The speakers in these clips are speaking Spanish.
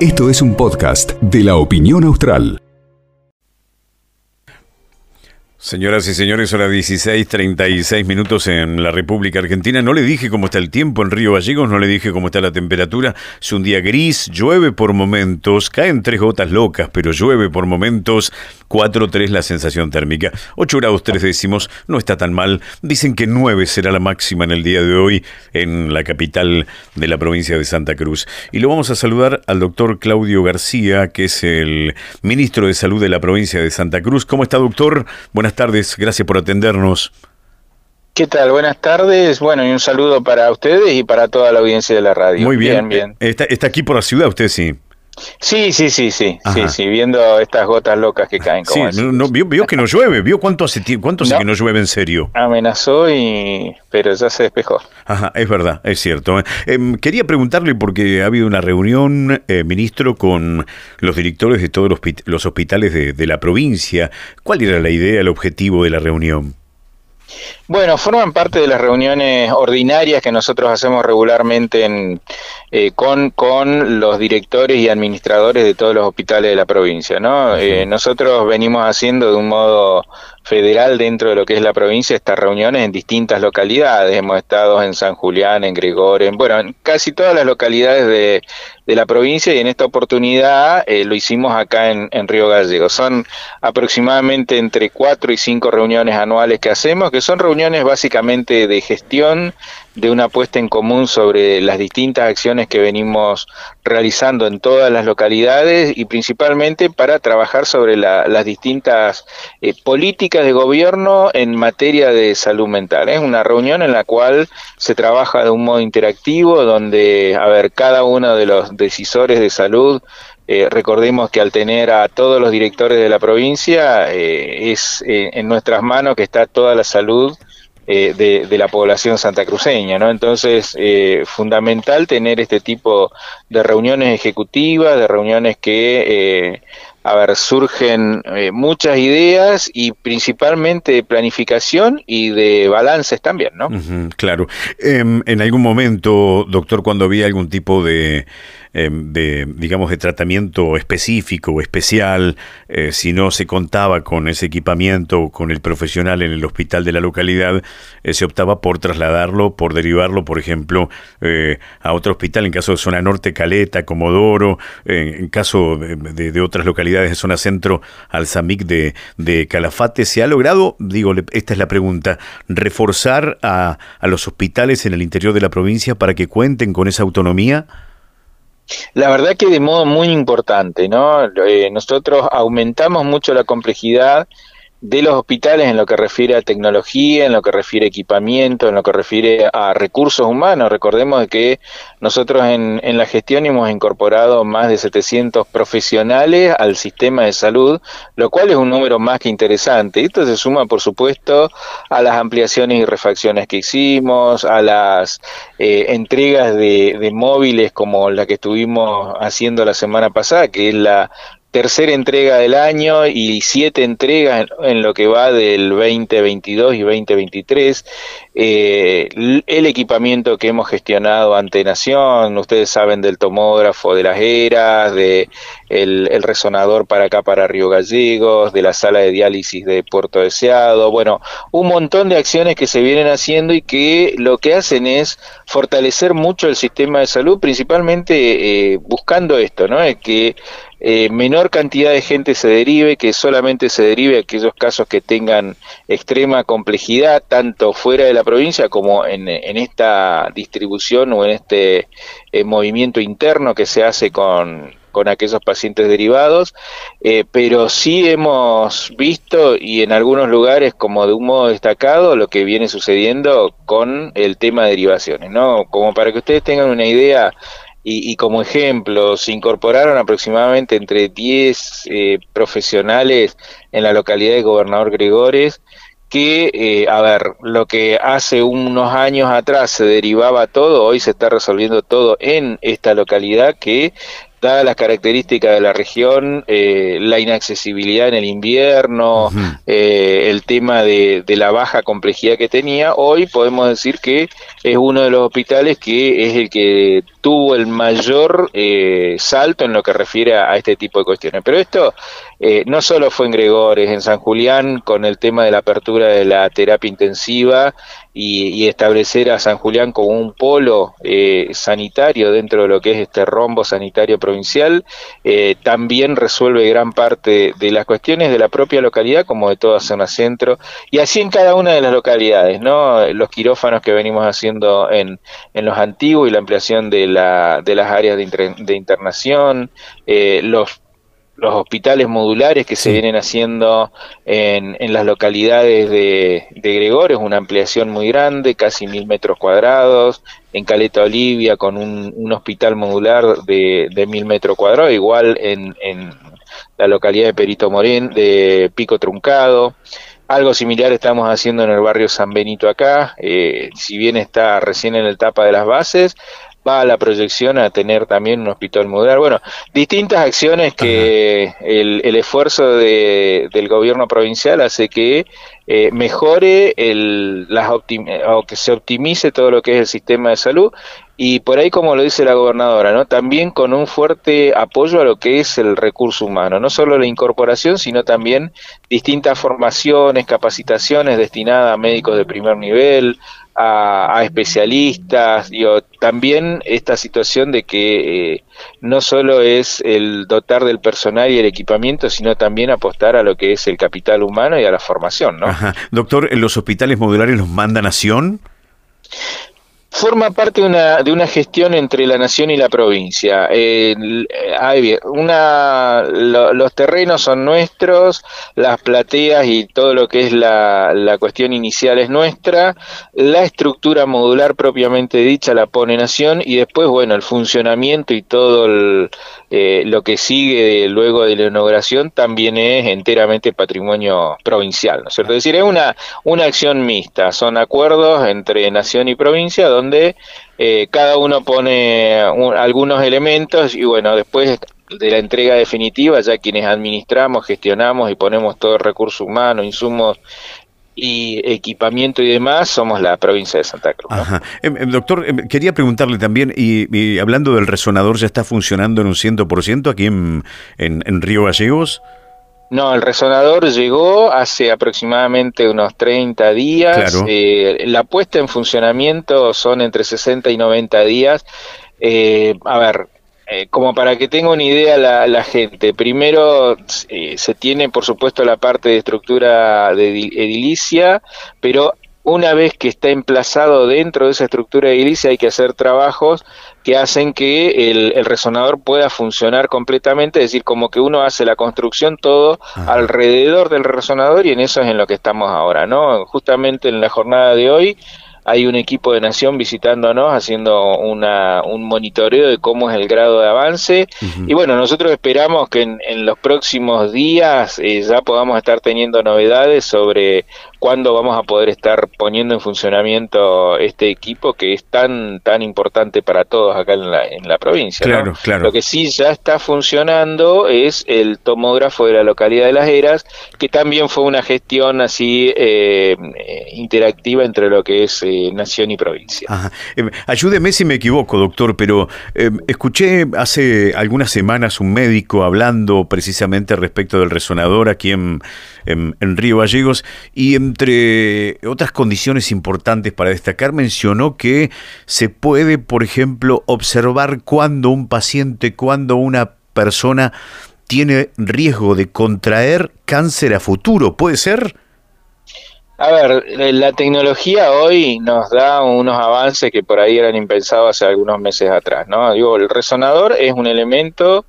Esto es un podcast de la opinión austral. Señoras y señores, hora 16:36 minutos en la República Argentina. No le dije cómo está el tiempo en Río Gallegos, no le dije cómo está la temperatura. Es un día gris, llueve por momentos, caen tres gotas locas, pero llueve por momentos. 4-3 la sensación térmica. 8 grados 3 décimos, no está tan mal. Dicen que 9 será la máxima en el día de hoy en la capital de la provincia de Santa Cruz. Y lo vamos a saludar al doctor Claudio García, que es el ministro de Salud de la provincia de Santa Cruz. ¿Cómo está, doctor? Buenas tardes, gracias por atendernos. ¿Qué tal? Buenas tardes. Bueno, y un saludo para ustedes y para toda la audiencia de la radio. Muy bien. bien, Está, está aquí por la ciudad, usted sí. Sí, sí, sí, sí, sí, sí, viendo estas gotas locas que caen. Como sí, no, vio, que no llueve, vio cuánto hace cuánto hace que no llueve en serio. Amenazó y, pero ya se despejó. Ajá, es verdad, es cierto. Em, quería preguntarle porque ha habido una reunión, eh, ministro, con los directores de todos los, hospitales de la provincia. ¿Cuál era la idea, el objetivo de la reunión? Bueno, forman parte de las reuniones ordinarias que nosotros hacemos regularmente en, eh, con, con los directores y administradores de todos los hospitales de la provincia. ¿no? Eh, nosotros venimos haciendo de un modo federal dentro de lo que es la provincia estas reuniones en distintas localidades. Hemos estado en San Julián, en Gregorio, bueno, en casi todas las localidades de, de la provincia y en esta oportunidad eh, lo hicimos acá en, en, Río Gallego. Son aproximadamente entre cuatro y cinco reuniones anuales que hacemos, que son reuniones básicamente de gestión de una puesta en común sobre las distintas acciones que venimos realizando en todas las localidades y principalmente para trabajar sobre las distintas eh, políticas de gobierno en materia de salud mental. Es una reunión en la cual se trabaja de un modo interactivo donde, a ver, cada uno de los decisores de salud eh, recordemos que al tener a todos los directores de la provincia, eh, es en nuestras manos que está toda la salud eh, de, la población santacruceña, ¿no? Entonces, eh, fundamental tener este tipo de reuniones ejecutivas, de reuniones que, eh, a ver, surgen muchas ideas y principalmente de planificación y de balances también, ¿no? claro. Em, en algún momento, doctor, cuando había algún tipo de Em, de, digamos, de tratamiento específico o especial, eh, si no se contaba con ese equipamiento, con el profesional en el hospital de la localidad, eh, se optaba por trasladarlo, por derivarlo, por ejemplo, eh, a otro hospital, en caso de zona norte, Caleta, Comodoro, en caso de, otras localidades de zona centro, al SAMIC de, de Calafate, ¿se ha logrado, digo, esta es la pregunta, reforzar a, a los hospitales en el interior de la provincia para que cuenten con esa autonomía? La verdad que de modo muy importante, ¿no? Eh, nosotros aumentamos mucho la complejidad de los hospitales en lo que refiere a tecnología, en lo que refiere a equipamiento, en lo que refiere a recursos humanos. Recordemos que nosotros en, en, la gestión hemos incorporado más de 700 profesionales al sistema de salud, lo cual es un número más que interesante. Esto se suma, por supuesto, a las ampliaciones y refacciones que hicimos, a las eh, entregas de, de móviles como la que estuvimos haciendo la semana pasada, que es la tercera entrega del año y siete entregas en, lo que va del 2022 y 2023. Eh, el equipamiento que hemos gestionado ante Nación, ustedes saben del tomógrafo de las eras, de el, resonador para acá para Río Gallegos, de la sala de diálisis de Puerto Deseado, bueno, un montón de acciones que se vienen haciendo y que lo que hacen es fortalecer mucho el sistema de salud, principalmente eh, buscando esto, ¿no? Es que eh, menor cantidad de gente se derive, que solamente se derive aquellos casos que tengan extrema complejidad, tanto fuera de la provincia como en, esta distribución o en este eh, movimiento interno que se hace con, aquellos pacientes derivados, eh, pero sí hemos visto y en algunos lugares como de un modo destacado lo que viene sucediendo con el tema de derivaciones, ¿no? Como para que ustedes tengan una idea, y, como ejemplo, se incorporaron aproximadamente entre 10 eh, profesionales en la localidad de Gobernador Gregores, que, eh, a ver, lo que hace unos años atrás se derivaba todo, hoy se está resolviendo todo en esta localidad que dadas las características de la región, eh, la inaccesibilidad en el invierno, eh, el tema de, la baja complejidad que tenía, hoy podemos decir que es uno de los hospitales que es el que tuvo el mayor eh, salto en lo que refiere a, este tipo de cuestiones. Pero esto no solo fue en Gregores, en San Julián, con el tema de la apertura de la terapia intensiva y, establecer a San Julián como un polo sanitario dentro de lo que es este rombo sanitario provincial, eh, también resuelve gran parte de las cuestiones de la propia localidad como de toda zona centro y así en cada una de las localidades, ¿no? Los quirófanos que venimos haciendo en, los antiguos y la ampliación de, la, de las áreas de, de internación, eh, los los hospitales modulares que se vienen haciendo en, en las localidades de, de Gregorio, es una ampliación muy grande, casi mil metros cuadrados, en Caleta Olivia con un, un hospital modular de, de mil metros cuadrados, igual en, en la localidad de Perito Morén, de Pico Truncado. Algo similar estamos haciendo en el barrio San Benito acá, eh, si bien está recién en el etapa de las bases, va a la proyección a tener también un hospital modular. Bueno, distintas acciones que el, el, esfuerzo de, del gobierno provincial hace que eh, mejore el, las o que se optimice todo lo que es el sistema de salud y por ahí como lo dice la gobernadora, ¿no? También con un fuerte apoyo a lo que es el recurso humano, no solo la incorporación, sino también distintas formaciones, capacitaciones destinadas a médicos de primer nivel, a, especialistas, digo, también esta situación de que eh, no solo es el dotar del personal y el equipamiento, sino también apostar a lo que es el capital humano y a la formación, ¿no? Doctor, ¿los hospitales modulares los manda Nación? Forma parte de una, de una gestión entre la nación y la provincia. una, los terrenos son nuestros, las plateas y todo lo que es la, cuestión inicial es nuestra, la estructura modular propiamente dicha la pone nación y después, bueno, el funcionamiento y todo eh, lo que sigue luego de la inauguración también es enteramente patrimonio provincial, ¿no es cierto? Es decir, es una, una acción mixta, son acuerdos entre nación y provincia donde eh, cada uno pone algunos elementos y bueno, después de la entrega definitiva, ya quienes administramos, gestionamos y ponemos todo el recurso humano, insumos y equipamiento y demás, somos la provincia de Santa Cruz. Em, em, doctor, em, quería preguntarle también, y, hablando del resonador, ¿ya está funcionando en un 100% aquí en, en Río Gallegos? No, el resonador llegó hace aproximadamente unos 30 días. Eh, la puesta en funcionamiento son entre 60 y 90 días. Eh, a ver, eh, como para que tenga una idea la, la gente, primero se tiene por supuesto la parte de estructura de edilicia, pero una vez que está emplazado dentro de esa estructura de edilicia hay que hacer trabajos que hacen que el, resonador pueda funcionar completamente, es decir, como que uno hace la construcción todo alrededor del resonador y en eso es en lo que estamos ahora, ¿no? Justamente en la jornada de hoy hay un equipo de Nación visitándonos, haciendo una, un monitoreo de cómo es el grado de avance. Y bueno, nosotros esperamos que en, los próximos días eh, ya podamos estar teniendo novedades sobre cuándo vamos a poder estar poniendo en funcionamiento este equipo que es tan tan importante para todos acá en la, en la provincia. Claro, claro. Lo que sí ya está funcionando es el tomógrafo de la localidad de Las Heras, que también fue una gestión así eh, interactiva entre lo que es eh, nación y provincia. Eh, ayúdeme si me equivoco, doctor, pero escuché hace algunas semanas un médico hablando precisamente respecto del resonador aquí en, en, en Río Gallegos y en entre otras condiciones importantes para destacar, mencionó que se puede, por ejemplo, observar cuando un paciente, cuando una persona tiene riesgo de contraer cáncer a futuro. ¿Puede ser? A ver, eh, la tecnología hoy nos da unos avances que por ahí eran impensados hace algunos meses atrás, ¿no? Digo, el resonador es un elemento,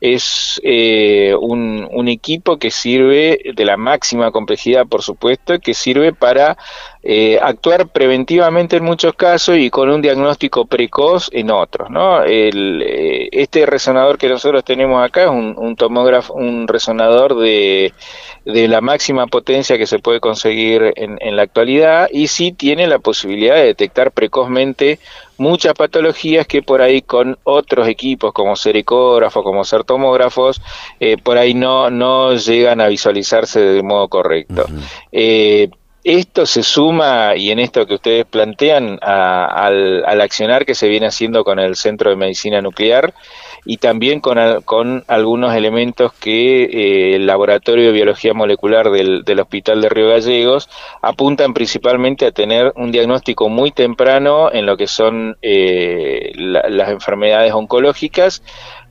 es eh, un, equipo que sirve de la máxima complejidad, por supuesto, que sirve para eh, actuar preventivamente en muchos casos y con un diagnóstico precoz en otros. ¿no? Eh, este resonador que nosotros tenemos acá es un, tomógrafo, un resonador de, la máxima potencia que se puede conseguir en, en, la actualidad y sí tiene la posibilidad de detectar precozmente muchas patologías que por ahí con otros equipos como ser ecógrafo, como ser tomógrafos, eh, por ahí no, no llegan a visualizarse de modo correcto. Eh, esto se suma, y en esto que ustedes plantean, al, al, accionar que se viene haciendo con el Centro de Medicina Nuclear, y también con, con algunos elementos que eh, el Laboratorio de Biología Molecular del, del, Hospital de Río Gallegos apuntan principalmente a tener un diagnóstico muy temprano en lo que son eh, las enfermedades oncológicas,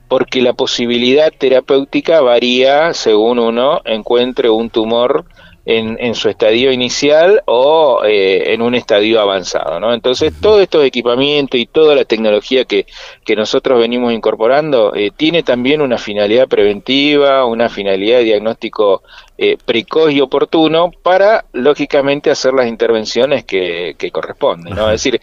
porque la posibilidad terapéutica varía según uno encuentre un tumor en, en su estadio inicial o eh, en un estadio avanzado. ¿no? Entonces, todo estos equipamientos y toda la tecnología que, que nosotros venimos incorporando eh, tiene también una finalidad preventiva, una finalidad de diagnóstico eh, precoz y oportuno para, lógicamente, hacer las intervenciones que, que corresponden. ¿no? Es decir,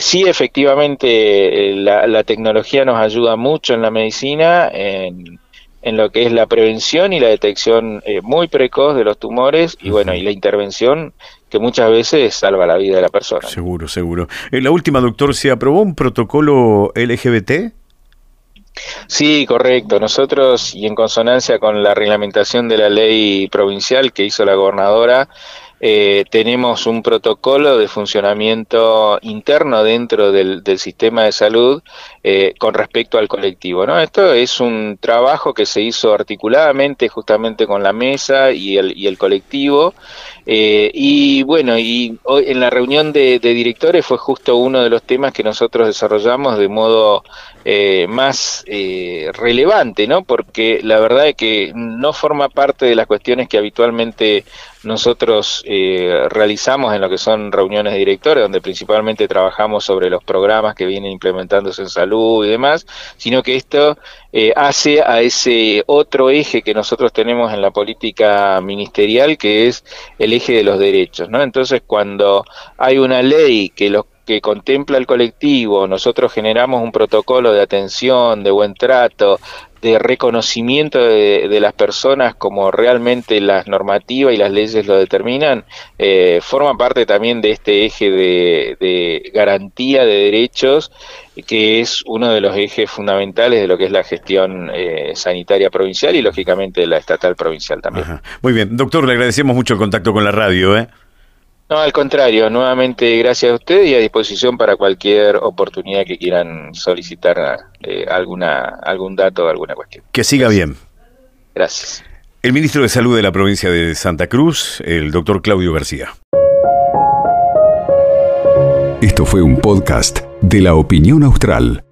sí, efectivamente, la, la tecnología nos ayuda mucho en la medicina, en en lo que es la prevención y la detección eh, muy precoz de los tumores y bueno, y la intervención que muchas veces salva la vida de la persona. Seguro, seguro. En eh, la última, doctor, ¿se aprobó un protocolo LGBT? Sí, correcto. Nosotros, y en consonancia con la reglamentación de la ley provincial que hizo la gobernadora, eh, tenemos un protocolo de funcionamiento interno dentro del, sistema de salud eh, con respecto al colectivo. ¿no? Esto es un trabajo que se hizo articuladamente justamente con la mesa y el colectivo. Eh, y bueno, y hoy en la reunión de, directores fue justo uno de los temas que nosotros desarrollamos de modo más relevante, ¿no? Porque la verdad es que no forma parte de las cuestiones que habitualmente nosotros eh, realizamos en lo que son reuniones de directores, donde principalmente trabajamos sobre los programas que vienen implementándose en salud y demás, sino que esto eh, hace a ese otro eje que nosotros tenemos en la política ministerial, que es el eje de los derechos. ¿no? Entonces, cuando hay una ley que los que contempla el colectivo, nosotros generamos un protocolo de atención, de buen trato, de reconocimiento de, las personas como realmente las normativas y las leyes lo determinan, eh, forma parte también de este eje de, garantía de derechos, que es uno de los ejes fundamentales de lo que es la gestión eh, sanitaria provincial y lógicamente la estatal provincial también. Muy bien, doctor, le agradecemos mucho el contacto con la radio. ¿eh? No, al contrario, nuevamente gracias a usted y a disposición para cualquier oportunidad que quieran solicitar eh, alguna, algún dato o alguna cuestión. Que siga bien. Gracias. El ministro de Salud de la provincia de Santa Cruz, el doctor Claudio García. Esto fue un podcast de la opinión austral.